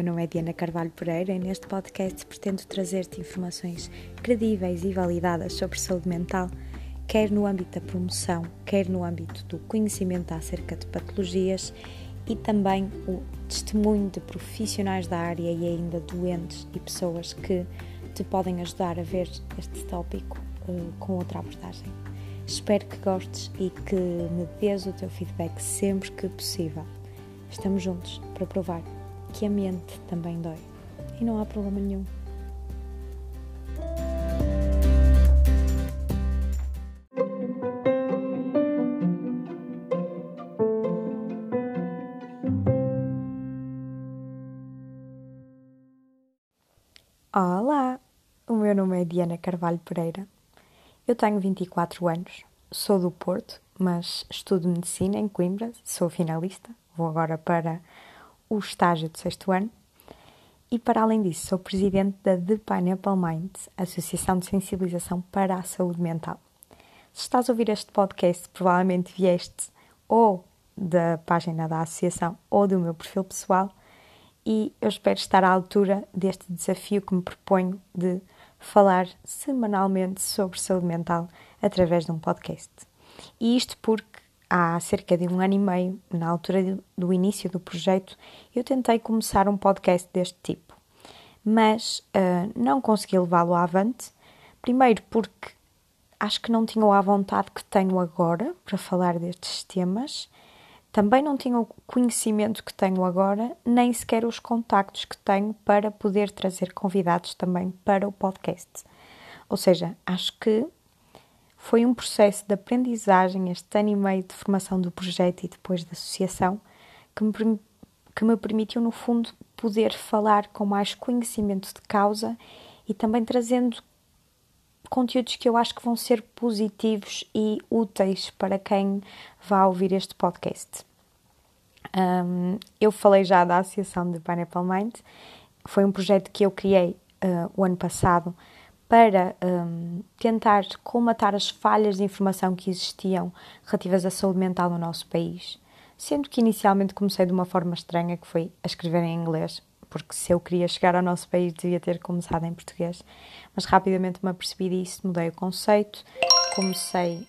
Meu nome é Diana Carvalho Pereira e neste podcast pretendo trazer-te informações credíveis e validadas sobre saúde mental, quer no âmbito da promoção, quer no âmbito do conhecimento acerca de patologias e também o testemunho de profissionais da área e ainda doentes e pessoas que te podem ajudar a ver este tópico uh, com outra abordagem. Espero que gostes e que me dês o teu feedback sempre que possível. Estamos juntos para provar que a mente também dói e não há problema nenhum. Olá, o meu nome é Diana Carvalho Pereira. Eu tenho 24 anos, sou do Porto, mas estudo medicina em Coimbra, sou finalista vou agora para o estágio de sexto ano. E para além disso, sou presidente da The Pineapple Mind, Associação de Sensibilização para a Saúde Mental. Se estás a ouvir este podcast, provavelmente vieste ou da página da associação ou do meu perfil pessoal e eu espero estar à altura deste desafio que me proponho de falar semanalmente sobre saúde mental através de um podcast. E isto porque há cerca de um ano e meio, na altura do início do projeto, eu tentei começar um podcast deste tipo, mas uh, não consegui levá-lo avante. Primeiro, porque acho que não tinha a vontade que tenho agora para falar destes temas, também não tinha o conhecimento que tenho agora, nem sequer os contactos que tenho para poder trazer convidados também para o podcast. Ou seja, acho que foi um processo de aprendizagem, este ano e meio de formação do projeto e depois da associação, que me, que me permitiu, no fundo, poder falar com mais conhecimento de causa e também trazendo conteúdos que eu acho que vão ser positivos e úteis para quem vá ouvir este podcast. Um, eu falei já da Associação de Pineapple Mind, foi um projeto que eu criei uh, o ano passado para um, tentar colmatar as falhas de informação que existiam relativas à saúde mental no nosso país. Sendo que inicialmente comecei de uma forma estranha, que foi a escrever em inglês, porque se eu queria chegar ao nosso país devia ter começado em português. Mas rapidamente me apercebi disso, mudei o conceito, comecei.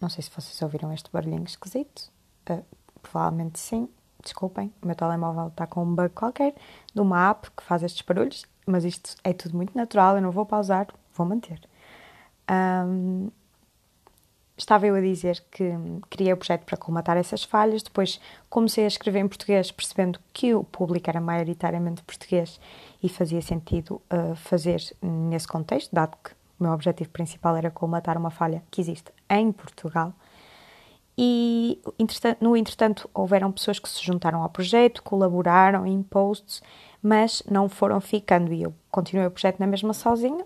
Não sei se vocês ouviram este barulhinho esquisito, uh, provavelmente sim, desculpem, o meu telemóvel está com um bug qualquer de uma app que faz estes barulhos mas isto é tudo muito natural, eu não vou pausar, vou manter. Um, estava eu a dizer que criei o projeto para colmatar essas falhas, depois comecei a escrever em português, percebendo que o público era maioritariamente português e fazia sentido uh, fazer nesse contexto, dado que o meu objetivo principal era colmatar uma falha que existe em Portugal. E no entretanto, houveram pessoas que se juntaram ao projeto, colaboraram em posts mas não foram ficando. E eu continuei o projeto na mesma sozinha,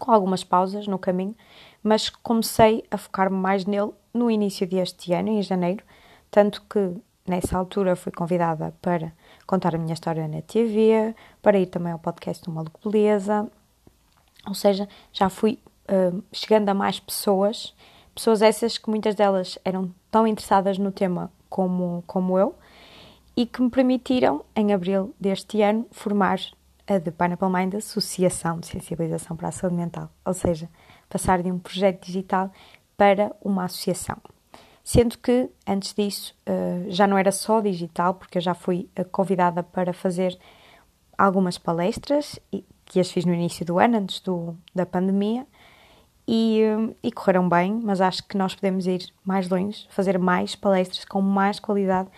com algumas pausas no caminho, mas comecei a focar-me mais nele no início deste ano, em janeiro, tanto que nessa altura fui convidada para contar a minha história na TV, para ir também ao podcast do Maluco Beleza, ou seja, já fui uh, chegando a mais pessoas, pessoas essas que muitas delas eram tão interessadas no tema como, como eu, e que me permitiram, em abril deste ano, formar a The Pineapple Mind Associação de Sensibilização para a Saúde Mental, ou seja, passar de um projeto digital para uma associação. Sendo que, antes disso, eh, já não era só digital, porque eu já fui eh, convidada para fazer algumas palestras, que as fiz no início do ano, antes do, da pandemia, e, e correram bem, mas acho que nós podemos ir mais longe, fazer mais palestras com mais qualidade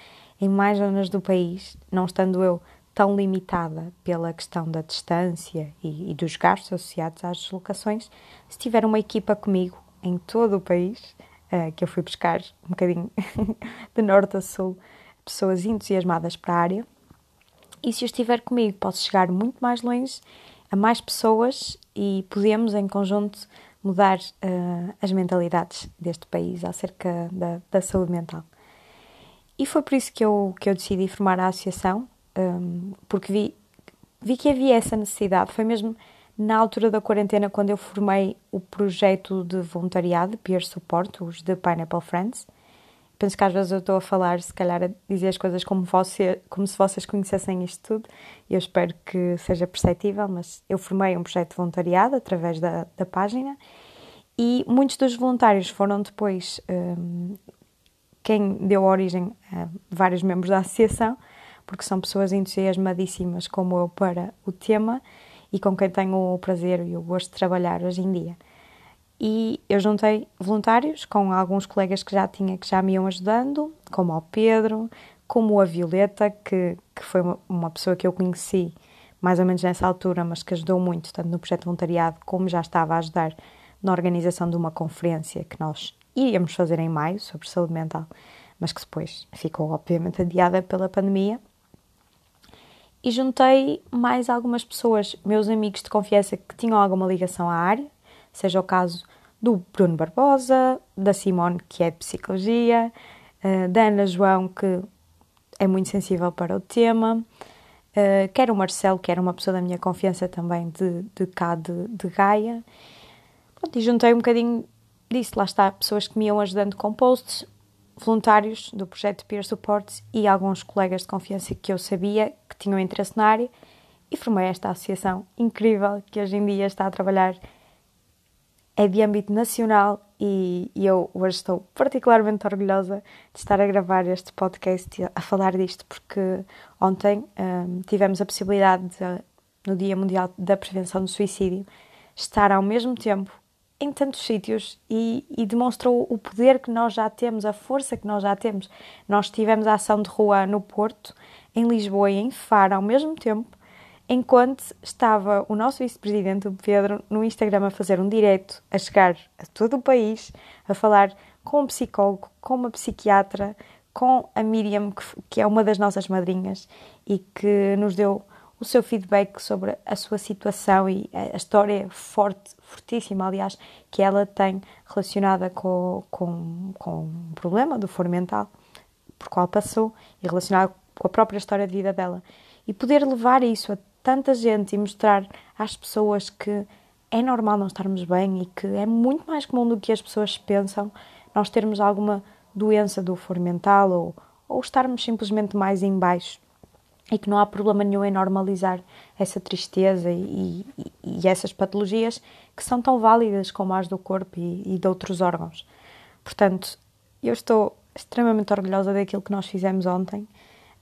em mais zonas do país, não estando eu tão limitada pela questão da distância e, e dos gastos associados às deslocações, se tiver uma equipa comigo em todo o país, uh, que eu fui buscar um bocadinho de norte a sul, pessoas entusiasmadas para a área, e se eu estiver comigo, posso chegar muito mais longe a mais pessoas e podemos, em conjunto, mudar uh, as mentalidades deste país acerca da, da saúde mental. E foi por isso que eu, que eu decidi formar a associação, um, porque vi, vi que havia essa necessidade. Foi mesmo na altura da quarentena quando eu formei o projeto de voluntariado, Peer Support, os The Pineapple Friends, penso que às vezes eu estou a falar, se calhar a dizer as coisas como, você, como se vocês conhecessem isto tudo, e eu espero que seja perceptível, mas eu formei um projeto de voluntariado através da, da página, e muitos dos voluntários foram depois um, quem deu origem a vários membros da associação, porque são pessoas entusiasmadíssimas como eu para o tema e com quem tenho o prazer e o gosto de trabalhar hoje em dia e eu juntei voluntários com alguns colegas que já tinha que já me iam ajudando, como o Pedro, como a Violeta, que, que foi uma, pessoa que eu conheci mais ou menos nessa altura, mas que ajudou muito, tanto no projeto voluntariado, como já estava a ajudar na organização de uma conferência que nós iríamos fazer em maio sobre saúde mental, mas que depois ficou obviamente adiada pela pandemia. E juntei mais algumas pessoas, meus amigos de confiança que tinham alguma ligação à área, seja o caso do Bruno Barbosa, da Simone, que é Psicologia, uh, da Ana João, que é muito sensível para o tema, uh, quer o Marcelo, que era uma pessoa da minha confiança também de, de cá de, de Gaia. Pronto, e juntei um bocadinho disso, lá está, pessoas que me iam ajudando com posts, voluntários do projeto Peer Support e alguns colegas de confiança que eu sabia que tinham interesse na área. E formei esta associação incrível que hoje em dia está a trabalhar é de âmbito nacional e, eu hoje estou particularmente orgulhosa de estar a gravar este podcast a falar disto, porque ontem um, tivemos a possibilidade, de, no Dia Mundial da Prevenção do Suicídio, estar ao mesmo tempo em tantos sítios e, e, demonstrou o poder que nós já temos, a força que nós já temos. Nós tivemos a ação de rua no Porto, em Lisboa e em Faro ao mesmo tempo enquanto estava o nosso vice-presidente, o Pedro, no Instagram a fazer um direto, a chegar a todo o país, a falar com um psicólogo, com uma psiquiatra, com a Miriam, que é uma das nossas madrinhas e que nos deu o seu feedback sobre a sua situação e a história forte, fortíssima, aliás, que ela tem relacionada com, com, com o problema do foro mental por qual passou e relacionado com a própria história de vida dela. E poder levar isso a tanta gente e mostrar às pessoas que é normal não estarmos bem e que é muito mais comum do que as pessoas pensam nós termos alguma doença do foro mental ou, ou estarmos simplesmente mais em baixo e que não há problema nenhum em normalizar essa tristeza e, e, e essas patologias que são tão válidas como as do corpo e, e de outros órgãos. Portanto, eu estou extremamente orgulhosa daquilo que nós fizemos ontem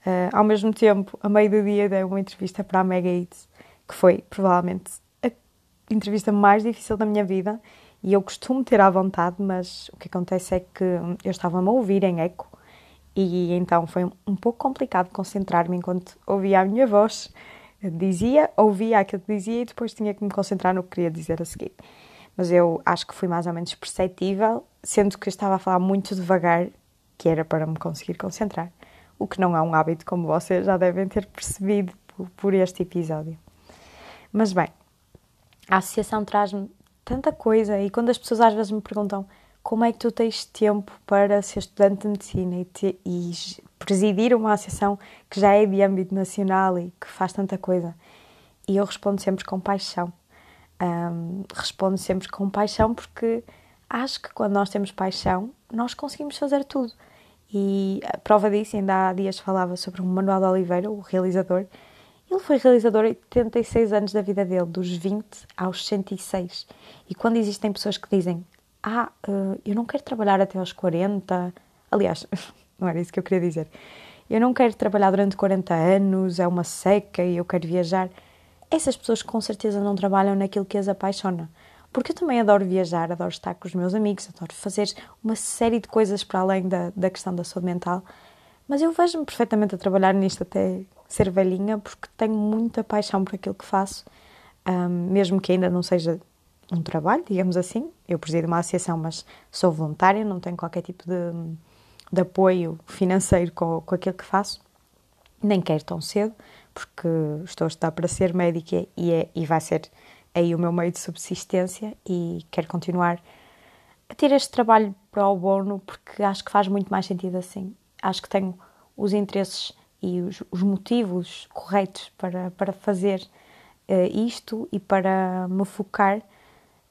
Uh, ao mesmo tempo, a meio do dia, dei uma entrevista para a Mega Eats, que foi provavelmente a entrevista mais difícil da minha vida. E eu costumo ter à vontade, mas o que acontece é que eu estava-me a ouvir em eco e então foi um pouco complicado concentrar-me enquanto ouvia a minha voz. Dizia, ouvia aquilo que dizia e depois tinha que me concentrar no que queria dizer a seguir. Mas eu acho que fui mais ou menos perceptível, sendo que eu estava a falar muito devagar, que era para me conseguir concentrar o que não é um hábito, como vocês já devem ter percebido por, este episódio. Mas bem, a associação traz-me tanta coisa e quando as pessoas às vezes me perguntam como é que tu tens tempo para ser estudante de medicina e, te, e presidir uma associação que já é de âmbito nacional e que faz tanta coisa, e eu respondo sempre com paixão. Um, respondo sempre com paixão porque acho que quando nós temos paixão, nós conseguimos fazer tudo. E a prova disso, ainda há dias falava sobre o Manuel de Oliveira, o realizador. Ele foi realizador 86 anos da vida dele, dos 20 aos 106. E quando existem pessoas que dizem, ah, eh, eu não quero trabalhar até aos 40, aliás, não era isso que eu queria dizer, eu não quero trabalhar durante 40 anos, é uma seca e eu quero viajar. Essas pessoas com certeza não trabalham naquilo que as apaixona porque eu também adoro viajar, adoro estar com os meus amigos, adoro fazer uma série de coisas para além da, da questão da saúde mental. Mas eu vejo-me perfeitamente a trabalhar nisto até ser velhinha, porque tenho muita paixão por aquilo que faço, um, mesmo que ainda não seja um trabalho, digamos assim. Eu presido uma associação, mas sou voluntária, não tenho qualquer tipo de, de apoio financeiro com, com aquilo que faço, nem quero tão cedo, porque estou a estudar para ser médica e, é, e vai ser aí o meu meio de subsistência e quero continuar a ter este trabalho para o bono porque acho que faz muito mais sentido assim. Acho que tenho os interesses e os, os motivos corretos para, para fazer uh, isto e para me focar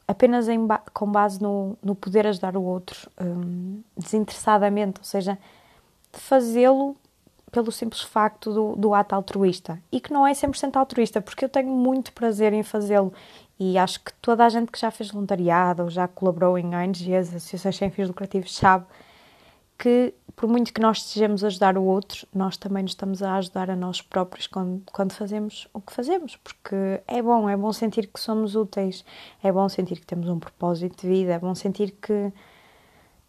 apenas em, com base no, no poder ajudar o outro, um, desinteressadamente, ou seja, fazê-lo pelo simples facto do, do ato altruísta. E que não é 100% altruísta, porque eu tenho muito prazer em fazê-lo. E acho que toda a gente que já fez voluntariado ou já colaborou em ONGs, associações sem fins lucrativos, sabe que por muito que nós estejamos a ajudar o outro, nós também nos estamos a ajudar a nós próprios quando, quando fazemos o que fazemos, porque é bom, é bom sentir que somos úteis, é bom sentir que temos um propósito de vida, é bom sentir que,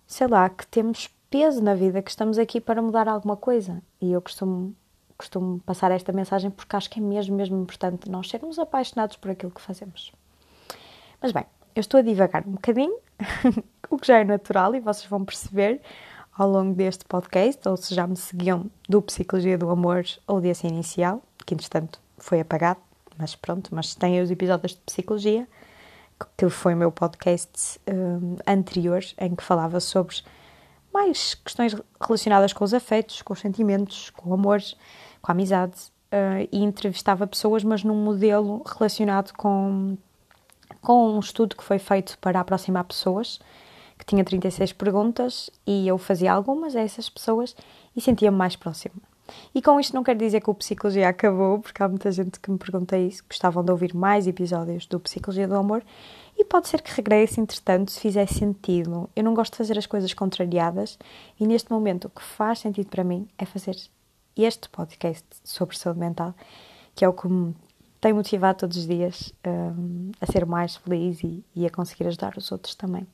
sei lá, que temos peso na vida, que estamos aqui para mudar alguma coisa. E eu costumo, costumo passar esta mensagem porque acho que é mesmo, mesmo importante nós sermos apaixonados por aquilo que fazemos. Mas bem, eu estou a divagar um bocadinho, o que já é natural e vocês vão perceber ao longo deste podcast, ou se já me seguiam do Psicologia do Amor ou desse inicial, que entretanto foi apagado, mas pronto, mas tem os episódios de Psicologia, que foi o meu podcast um, anterior, em que falava sobre mais questões relacionadas com os afetos, com os sentimentos, com o amor, com a amizade, uh, e entrevistava pessoas, mas num modelo relacionado com, com um estudo que foi feito para aproximar pessoas, que tinha 36 perguntas e eu fazia algumas a essas pessoas e sentia-me mais próxima. E com isto não quero dizer que o Psicologia acabou, porque há muita gente que me pergunta isso, gostavam de ouvir mais episódios do Psicologia do Amor, e pode ser que regresse, entretanto, se fizer sentido. Eu não gosto de fazer as coisas contrariadas, e neste momento o que faz sentido para mim é fazer este podcast sobre saúde mental, que é o que me tem motivado todos os dias um, a ser mais feliz e, e a conseguir ajudar os outros também.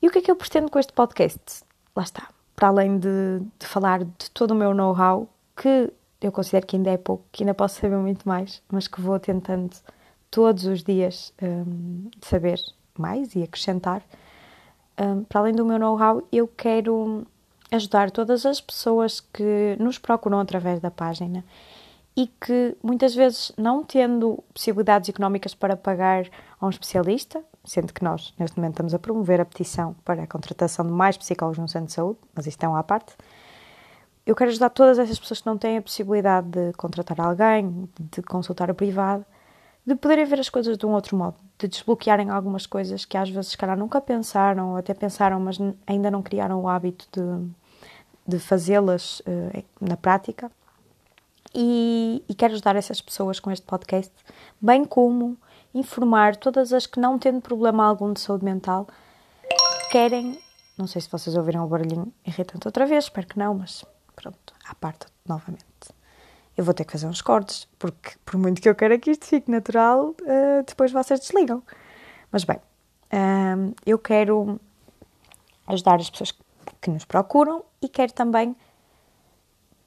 E o que é que eu pretendo com este podcast? Lá está. Para além de, de falar de todo o meu know-how, que eu considero que ainda é pouco, que ainda posso saber muito mais, mas que vou tentando todos os dias um, saber mais e acrescentar. Um, para além do meu know-how, eu quero ajudar todas as pessoas que nos procuram através da página e que muitas vezes, não tendo possibilidades económicas para pagar a um especialista, sendo que nós, neste momento, estamos a promover a petição para a contratação de mais psicólogos no centro de saúde, mas isto é uma parte. Eu quero ajudar todas essas pessoas que não têm a possibilidade de contratar alguém, de consultar a privado, de poderem ver as coisas de um outro modo, de desbloquearem algumas coisas que às vezes, se calhar, nunca pensaram, ou até pensaram, mas ainda não criaram o hábito de, de fazê-las uh, na prática. E, e quero ajudar essas pessoas com este podcast, bem como informar todas as que não tendo problema algum de saúde mental querem, não sei se vocês ouviram o barulhinho irritante outra vez, espero que não, mas pronto, à parte novamente. Eu vou ter que fazer uns cortes, porque por muito que eu queira que isto fique natural, uh, depois vocês desligam. Mas bem, uh, eu quero ajudar as pessoas que nos procuram e quero também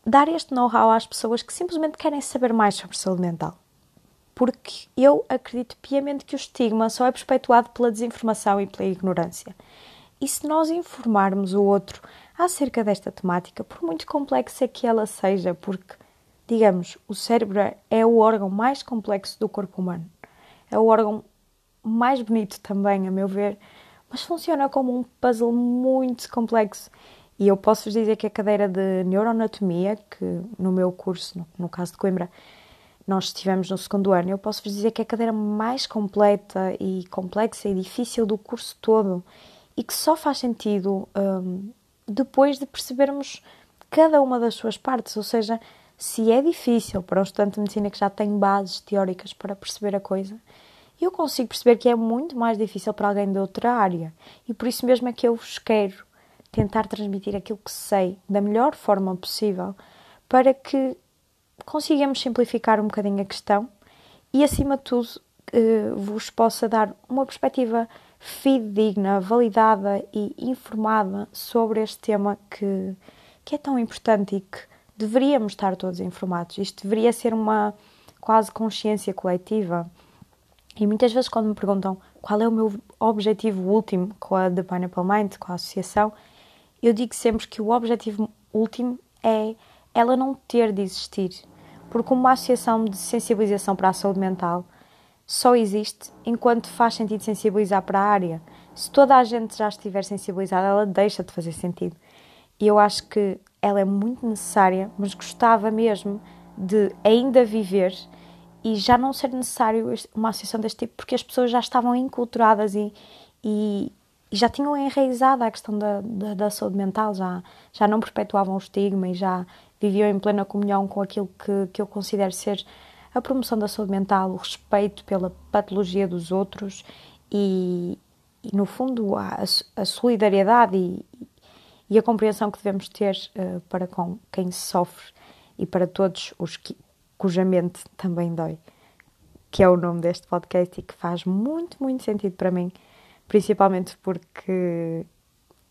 dar este know-how às pessoas que simplesmente querem saber mais sobre saúde mental porque eu acredito piamente que o estigma só é perpetuado pela desinformação e pela ignorância. E se nós informarmos o outro acerca desta temática, por muito complexa que ela seja, porque, digamos, o cérebro é o órgão mais complexo do corpo humano, é o órgão mais bonito também, a meu ver, mas funciona como um puzzle muito complexo. E eu posso vos dizer que a cadeira de neuroanatomia, que no meu curso, no, no caso de Coimbra, nós estivemos no segundo ano, eu posso vos dizer que é a cadeira mais completa e complexa e difícil do curso todo e que só faz sentido um, depois de percebermos cada uma das suas partes, ou seja, se é difícil para um estudante de medicina que já tem bases teóricas para perceber a coisa, eu consigo perceber que é muito mais difícil para alguém de outra área. E por isso mesmo é que eu vos quero tentar transmitir aquilo que sei da melhor forma possível para que consigamos simplificar um bocadinho a questão e, acima de tudo, eh, vos possa dar uma perspectiva fidedigna, validada e informada sobre este tema que, que é tão importante e que deveríamos estar todos informados. Isto deveria ser uma quase consciência coletiva. E muitas vezes, quando me perguntam qual é o meu objetivo último com a The Pineapple Mind, com a associação, eu digo sempre que o objetivo último é ela não ter de existir porque uma associação de sensibilização para a saúde mental só existe enquanto faz sentido sensibilizar para a área. Se toda a gente já estiver sensibilizada, ela deixa de fazer sentido. E eu acho que ela é muito necessária, mas gostava mesmo de ainda viver e já não ser necessário uma associação deste tipo porque as pessoas já estavam enculturadas e, e, e já tinham enraizado a questão da, da, da, saúde mental, já, já não perpetuavam o estigma e já viviam em plena comunhão com aquilo que, que eu considero ser a promoção da saúde mental, o respeito pela patologia dos outros e, e no fundo, a, a solidariedade e, e, a compreensão que devemos ter uh, para com quem sofre e para todos os que, cuja mente também dói, que é o nome deste podcast e que faz muito, muito sentido para mim principalmente porque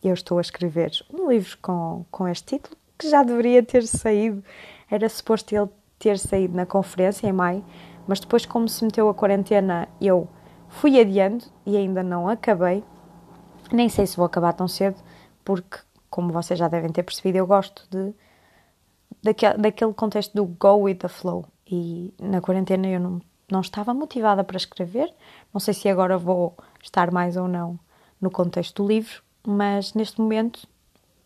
eu estou a escrever um livro com, com este título, que já deveria ter saído, era suposto ele ter saído na conferência em maio, mas depois, como se meteu a quarentena, eu fui adiando e ainda não acabei. Nem sei se vou acabar tão cedo, porque, como vocês já devem ter percebido, eu gosto de daquele, daquele contexto do go with the flow. E na quarentena eu não, não estava motivada para escrever. Não sei se agora vou estar mais ou não no contexto do livro, mas neste momento,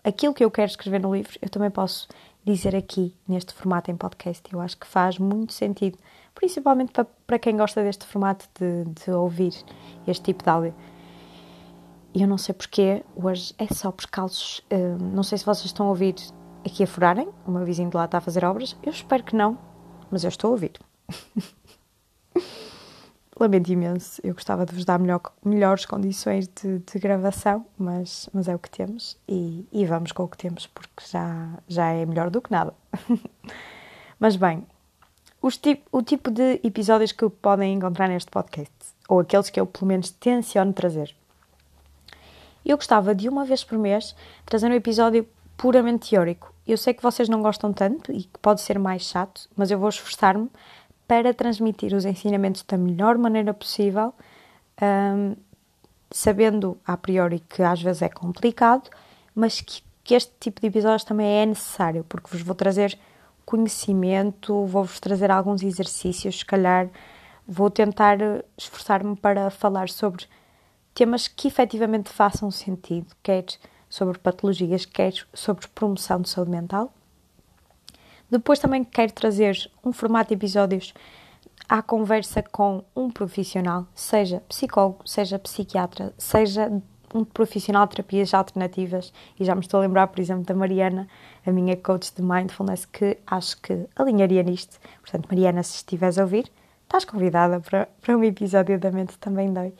aquilo que eu quero escrever no livro, eu também posso dizer aqui, neste formato em podcast. Eu acho que faz muito sentido, principalmente para, para quem gosta deste formato de, de ouvir este tipo de áudio. Eu não sei porquê, hoje é só por calços. Uh, não sei se vocês estão a ouvir aqui a furarem, o meu vizinho de lá está a fazer obras. Eu espero que não, mas eu estou a ouvir. Lamento imenso, eu gostava de vos dar melhor, melhores condições de, de, gravação, mas, mas é o que temos e, e, vamos com o que temos porque já, já é melhor do que nada. mas bem, o tipo de episódios que podem encontrar neste podcast, ou aqueles que eu pelo menos tenciono trazer. Eu gostava de uma vez por mês trazer um episódio puramente teórico. Eu sei que vocês não gostam tanto e que pode ser mais chato, mas eu vou esforçar-me para transmitir os ensinamentos da melhor maneira possível, um, sabendo a priori que às vezes é complicado, mas que, que este tipo de episódios também é necessário, porque vos vou trazer conhecimento, vou-vos trazer alguns exercícios, se calhar vou tentar esforçar-me para falar sobre temas que efetivamente façam sentido, quer sobre patologias, quer sobre promoção de saúde mental depois também quero trazer um formato de episódios à conversa com um profissional, seja psicólogo, seja psiquiatra, seja um profissional de terapias alternativas. E já me estou a lembrar, por exemplo, da Mariana, a minha coach de mindfulness, que acho que alinharia nisto. Portanto, Mariana, se estiveres a ouvir, estás convidada para, para um episódio da Mente Também Dói,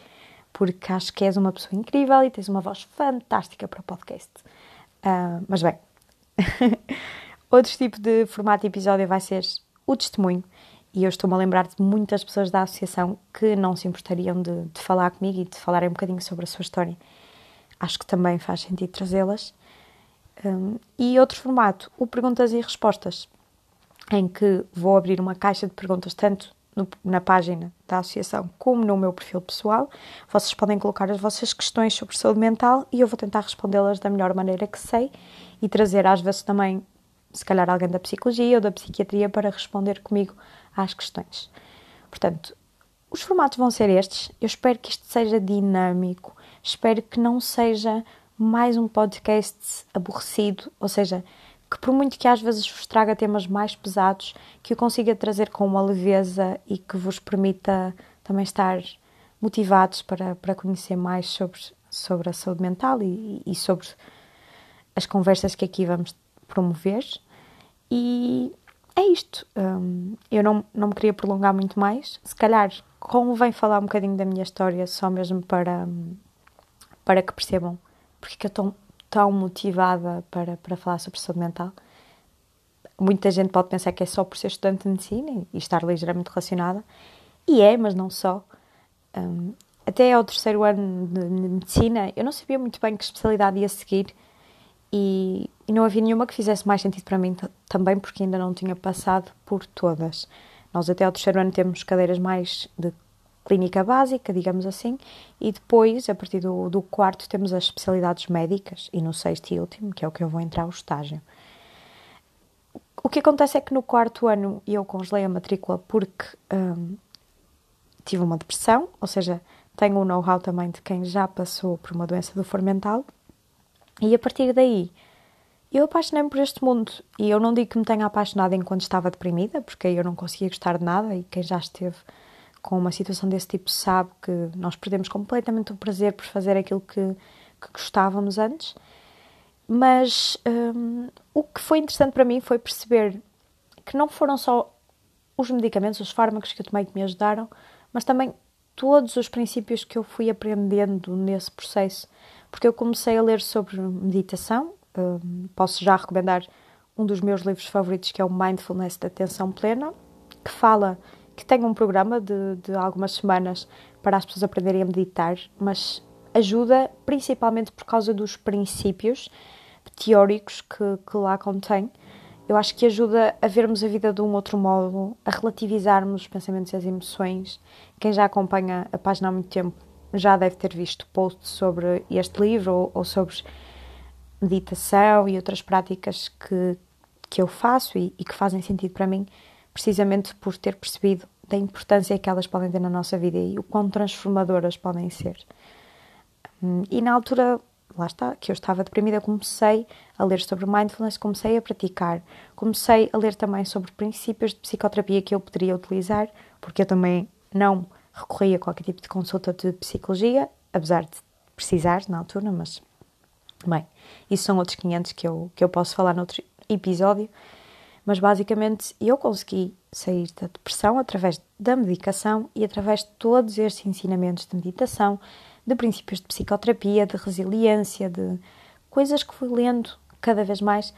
porque acho que és uma pessoa incrível e tens uma voz fantástica para o podcast. Uh, mas bem. Outro tipo de formato de episódio vai ser o testemunho. E eu estou-me a lembrar de muitas pessoas da associação que não se importariam de, de falar comigo e de falarem um bocadinho sobre a sua história. Acho que também faz sentido trazê-las. Um, e outro formato, o perguntas e respostas, em que vou abrir uma caixa de perguntas tanto no, na página da associação como no meu perfil pessoal. Vocês podem colocar as vossas questões sobre saúde mental e eu vou tentar respondê-las da melhor maneira que sei e trazer às vezes também se calhar alguém da psicologia ou da psiquiatria para responder comigo às questões. Portanto, os formatos vão ser estes. Eu espero que isto seja dinâmico, espero que não seja mais um podcast aborrecido, ou seja, que por muito que às vezes vos traga temas mais pesados, que eu consiga trazer com uma leveza e que vos permita também estar motivados para, para conhecer mais sobre, sobre a saúde mental e, e sobre as conversas que aqui vamos promover. E é isto. Um, eu não, não me queria prolongar muito mais. Se calhar convém falar um bocadinho da minha história, só mesmo para, para que percebam porque eu estou tão motivada para, para falar sobre saúde mental. Muita gente pode pensar que é só por ser estudante de medicina e estar ligeiramente relacionada. E é, mas não só. Um, até ao terceiro ano de medicina, eu não sabia muito bem que especialidade ia seguir e, e não havia nenhuma que fizesse mais sentido para mim também, porque ainda não tinha passado por todas. Nós até ao terceiro ano temos cadeiras mais de clínica básica, digamos assim, e depois, a partir do, do quarto, temos as especialidades médicas, e no sexto e último, que é o que eu vou entrar, o estágio. O que acontece é que no quarto ano eu congelei a matrícula porque hum, tive uma depressão, ou seja, tenho o um know-how também de quem já passou por uma doença do mental e a partir daí eu apaixonei-me por este mundo e eu não digo que me tenha apaixonado enquanto estava deprimida, porque aí eu não conseguia gostar de nada e quem já esteve com uma situação desse tipo sabe que nós perdemos completamente o prazer por fazer aquilo que, que gostávamos antes. Mas um, o que foi interessante para mim foi perceber que não foram só os medicamentos, os fármacos que eu tomei que me ajudaram, mas também todos os princípios que eu fui aprendendo nesse processo. Porque eu comecei a ler sobre meditação, um, posso já recomendar um dos meus livros favoritos, que é o Mindfulness da Atenção Plena, que fala que tem um programa de, de algumas semanas para as pessoas aprenderem a meditar, mas ajuda principalmente por causa dos princípios teóricos que, que lá contém. Eu acho que ajuda a vermos a vida de um outro modo, a relativizarmos os pensamentos e as emoções. Quem já acompanha a página há muito tempo já deve ter visto posts sobre este livro ou, ou sobre meditação e outras práticas que, que eu faço e, e que fazem sentido para mim, precisamente por ter percebido da importância que elas podem ter na nossa vida e o quão transformadoras podem ser. Hum, e na altura, lá está, que eu estava deprimida, comecei a ler sobre mindfulness, comecei a praticar, comecei a ler também sobre princípios de psicoterapia que eu poderia utilizar, porque eu também não recorria a qualquer tipo de consulta de psicologia, apesar de precisar na altura, mas Bem, isso são outros 500 que eu, que eu posso falar noutro episódio, mas basicamente eu consegui sair da depressão através da medicação e através de todos estes ensinamentos de meditação, de princípios de psicoterapia, de resiliência, de coisas que fui lendo cada vez mais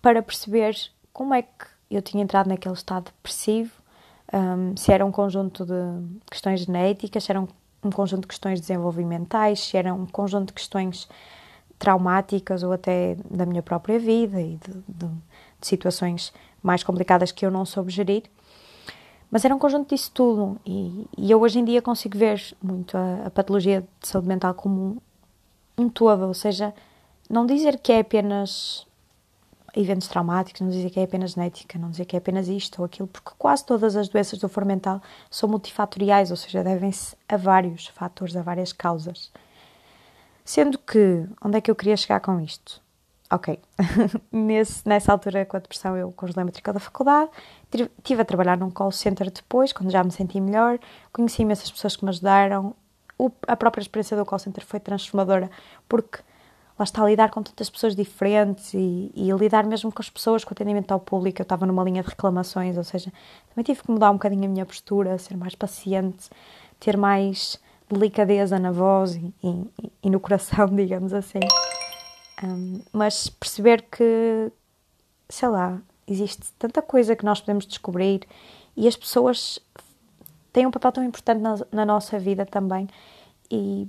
para perceber como é que eu tinha entrado naquele estado depressivo, um, se era um conjunto de questões genéticas, se era um, conjunto de questões desenvolvimentais, se era um conjunto de questões traumáticas ou até da minha própria vida e de, de, de, situações mais complicadas que eu não soube gerir. Mas era um conjunto disso tudo e, e eu hoje em dia consigo ver muito a, a patologia de saúde mental como um, um todo, ou seja, não dizer que é apenas eventos traumáticos, não dizer que é apenas genética, não dizer que é apenas isto ou aquilo, porque quase todas as doenças do foro mental são multifatoriais, ou seja, devem-se a vários fatores, a várias causas. Sendo que, onde é que eu queria chegar com isto? Ok, Nesse, nessa altura com a depressão eu congelei a matrícula da faculdade, estive a trabalhar num call center depois, quando já me senti melhor, conheci imensas pessoas que me ajudaram, o, a própria experiência do call center foi transformadora, porque lá está a lidar com tantas pessoas diferentes e, e lidar mesmo com as pessoas, com o atendimento ao público, eu estava numa linha de reclamações, ou seja, também tive que mudar um bocadinho a minha postura, ser mais paciente, ter mais delicadeza na voz e, e, e no coração, digamos assim. Um, mas perceber que, sei lá, existe tanta coisa que nós podemos descobrir e as pessoas têm um papel tão importante na, na nossa vida também. E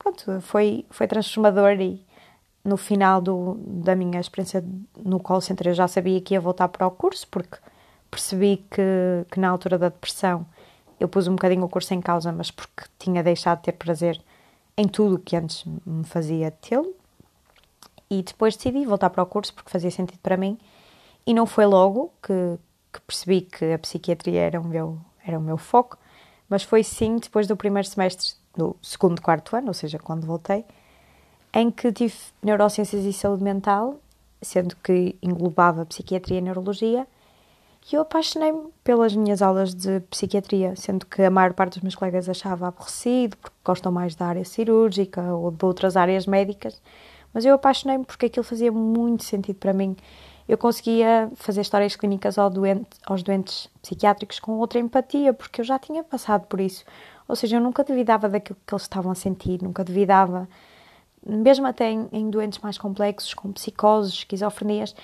pronto, foi, foi transformador e no final do, da minha experiência no call center eu já sabia que ia voltar para o curso porque percebi que, que na altura da depressão eu pus um bocadinho o curso em causa, mas porque tinha deixado de ter prazer em tudo que antes me fazia tê-lo. E depois decidi voltar para o curso porque fazia sentido para mim. E não foi logo que, que percebi que a psiquiatria era o, meu, era o meu foco, mas foi sim depois do primeiro semestre do segundo, quarto ano, ou seja, quando voltei, em que tive neurociências e saúde mental, sendo que englobava psiquiatria e neurologia, e eu apaixonei-me pelas minhas aulas de psiquiatria, sendo que a maior parte dos meus colegas achava aborrecido, porque gostam mais da área cirúrgica ou de outras áreas médicas, mas eu apaixonei-me porque aquilo fazia muito sentido para mim. Eu conseguia fazer histórias clínicas ao doente, aos doentes psiquiátricos com outra empatia, porque eu já tinha passado por isso. Ou seja, eu nunca duvidava daquilo que eles estavam a sentir, nunca duvidava, mesmo até em, em doentes mais complexos, com psicoses, esquizofrenias,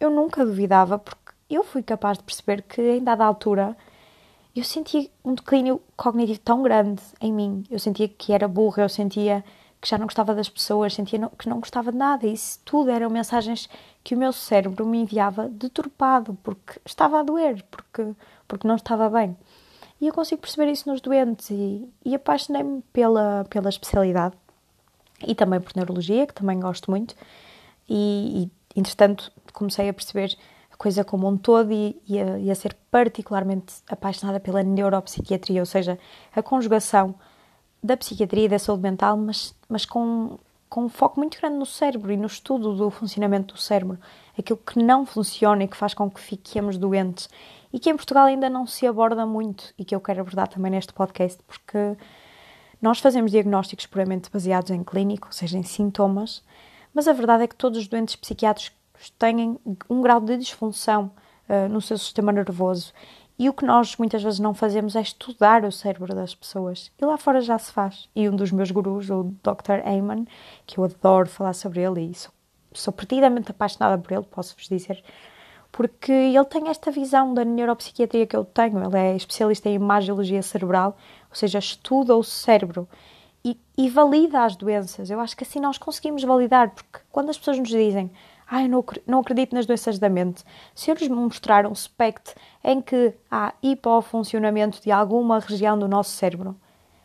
eu nunca duvidava, porque eu fui capaz de perceber que, em dada altura, eu sentia um declínio cognitivo tão grande em mim. Eu sentia que era burra, eu sentia que já não gostava das pessoas, sentia que não gostava de nada. Isso tudo eram mensagens que o meu cérebro me enviava deturpado, porque estava a doer, porque, porque não estava bem. E eu consigo perceber isso nos doentes e, e apaixonei-me pela, pela especialidade e também por neurologia, que também gosto muito. E, e entretanto, comecei a perceber a coisa como um todo e, e, a, e a ser particularmente apaixonada pela neuropsiquiatria, ou seja, a conjugação da psiquiatria e da saúde mental, mas, mas com, com um foco muito grande no cérebro e no estudo do funcionamento do cérebro, aquilo que não funciona e que faz com que fiquemos doentes e que em Portugal ainda não se aborda muito e que eu quero abordar também neste podcast, porque nós fazemos diagnósticos puramente baseados em clínico, ou seja, em sintomas, mas a verdade é que todos os doentes psiquiátricos têm um grau de disfunção uh, no seu sistema nervoso e o que nós muitas vezes não fazemos é estudar o cérebro das pessoas. E lá fora já se faz. E um dos meus gurus, o Dr. Ayman, que eu adoro falar sobre ele e sou, sou perdidamente apaixonada por ele, posso-vos dizer, porque ele tem esta visão da neuropsiquiatria que eu tenho. Ele é especialista em imagiologia cerebral, ou seja, estuda o cérebro e, e valida as doenças. Eu acho que assim nós conseguimos validar, porque quando as pessoas nos dizem Ai, não, não acredito nas doenças da mente. Se eu lhes mostrar um SPECT em que há hipofuncionamento de alguma região do nosso cérebro,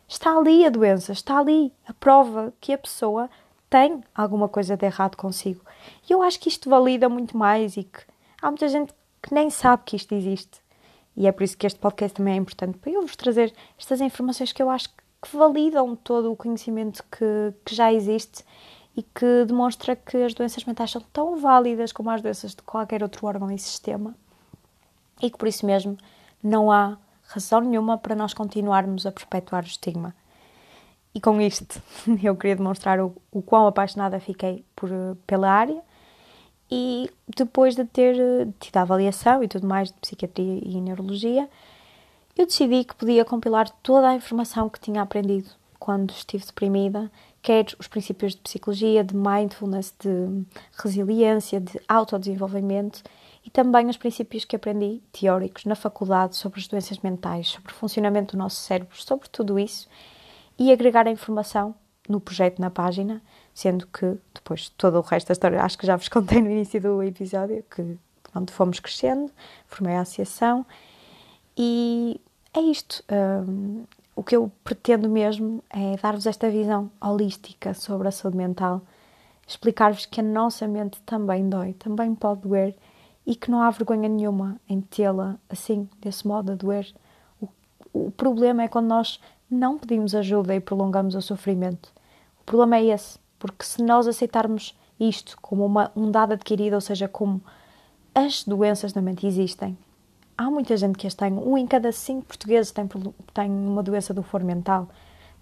está ali a doença, está ali a prova que a pessoa tem alguma coisa de errado consigo. E eu acho que isto valida muito mais e que há muita gente que nem sabe que isto existe. E é por isso que este podcast também é importante para eu vos trazer estas informações que eu acho que validam todo o conhecimento que, que já existe e que demonstra que as doenças mentais são tão válidas como as doenças de qualquer outro órgão e sistema e que por isso mesmo não há razão nenhuma para nós continuarmos a perpetuar o estigma. E com isto eu queria demonstrar o, o quão apaixonada fiquei por, pela área e depois de ter tido a avaliação e tudo mais de psiquiatria e neurologia, eu decidi que podia compilar toda a informação que tinha aprendido quando estive deprimida quer os princípios de psicologia, de mindfulness, de resiliência, de autodesenvolvimento e também os princípios que aprendi teóricos na faculdade sobre as doenças mentais, sobre o funcionamento do nosso cérebro, sobre tudo isso e agregar a informação no projeto na página, sendo que depois todo o resto da história acho que já vos contei no início do episódio que pronto, fomos crescendo, formei a associação e é isto. Um, o que eu pretendo mesmo é dar-vos esta visão holística sobre a saúde mental, explicar-vos que a nossa mente também dói, também pode doer e que não há vergonha nenhuma em tê-la assim, desse modo, a doer. O, o problema é quando nós não pedimos ajuda e prolongamos o sofrimento. O problema é esse, porque se nós aceitarmos isto como uma, um dado adquirido, ou seja, como as doenças da mente existem, há muita gente que as tem. Um em cada cinco portugueses tem, tem uma doença do foro mental.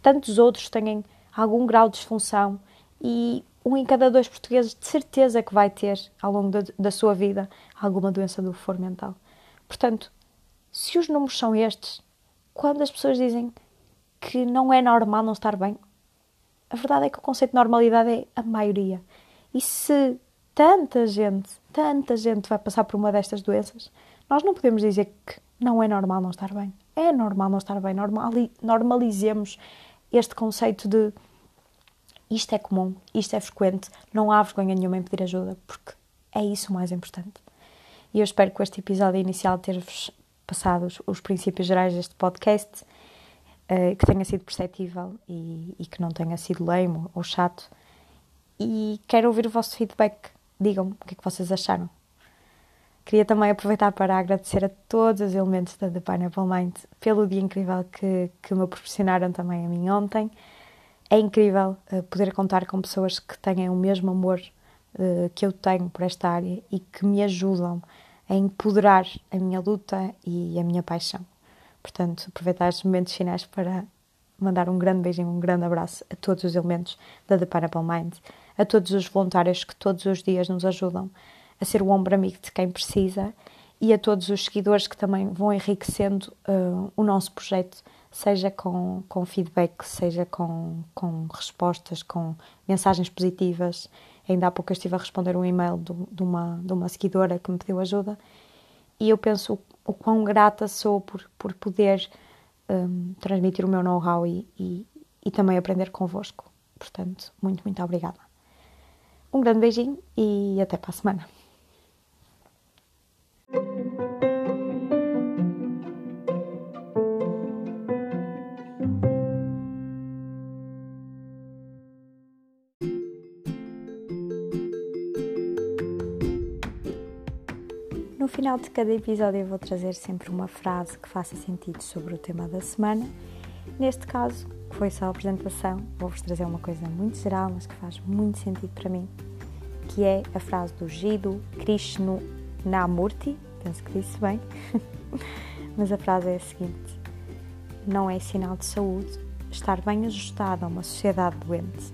Tantos outros têm algum grau de disfunção e um em cada dois portugueses de certeza que vai ter, ao longo da, da sua vida, alguma doença do foro mental. Portanto, se os números são estes, quando as pessoas dizem que não é normal não estar bem, a verdade é que o conceito de normalidade é a maioria. E se tanta gente, tanta gente vai passar por uma destas doenças, nós não podemos dizer que não é normal não estar bem. É normal não estar bem. Normalizemos este conceito de isto é comum, isto é frequente, não há vergonha nenhuma em pedir ajuda, porque é isso o mais importante. E eu espero que este episódio inicial ter-vos passado os, os, princípios gerais deste podcast, uh, que tenha sido perceptível e, e, que não tenha sido lame ou chato. E quero ouvir o vosso feedback. Digam-me o que é que vocês acharam. Queria também aproveitar para agradecer a todos os elementos da The Pineapple Mind pelo dia incrível que, que me proporcionaram também a mim ontem. É incrível uh, poder contar com pessoas que têm o mesmo amor uh, que eu tenho por esta área e que me ajudam a empoderar a minha luta e a minha paixão. Portanto, aproveitar estes momentos finais para mandar um grande beijinho, um grande abraço a todos os elementos da The Pineapple Mind, a todos os voluntários que todos os dias nos ajudam a ser o ombro amigo de quem precisa e a todos os seguidores que também vão enriquecendo uh, o nosso projeto, seja com, com feedback, seja com, com respostas, com mensagens positivas. Ainda há pouco eu estive a responder um e-mail de, uma, de uma seguidora que me pediu ajuda e eu penso o, quão grata sou por, por poder um, transmitir o meu know-how e, e, e também aprender convosco. Portanto, muito, muito obrigada. Um grande beijinho e até para a semana. Final de cada episódio eu vou trazer sempre uma frase que faça sentido sobre o tema da semana. Neste caso, foi só a apresentação. Vou-vos trazer uma coisa muito geral, mas que faz muito sentido para mim, que é a frase do Jiddu Krishnamurti, penso que disse bem, mas a frase é a seguinte: Não é sinal de saúde estar bem ajustado a uma sociedade doente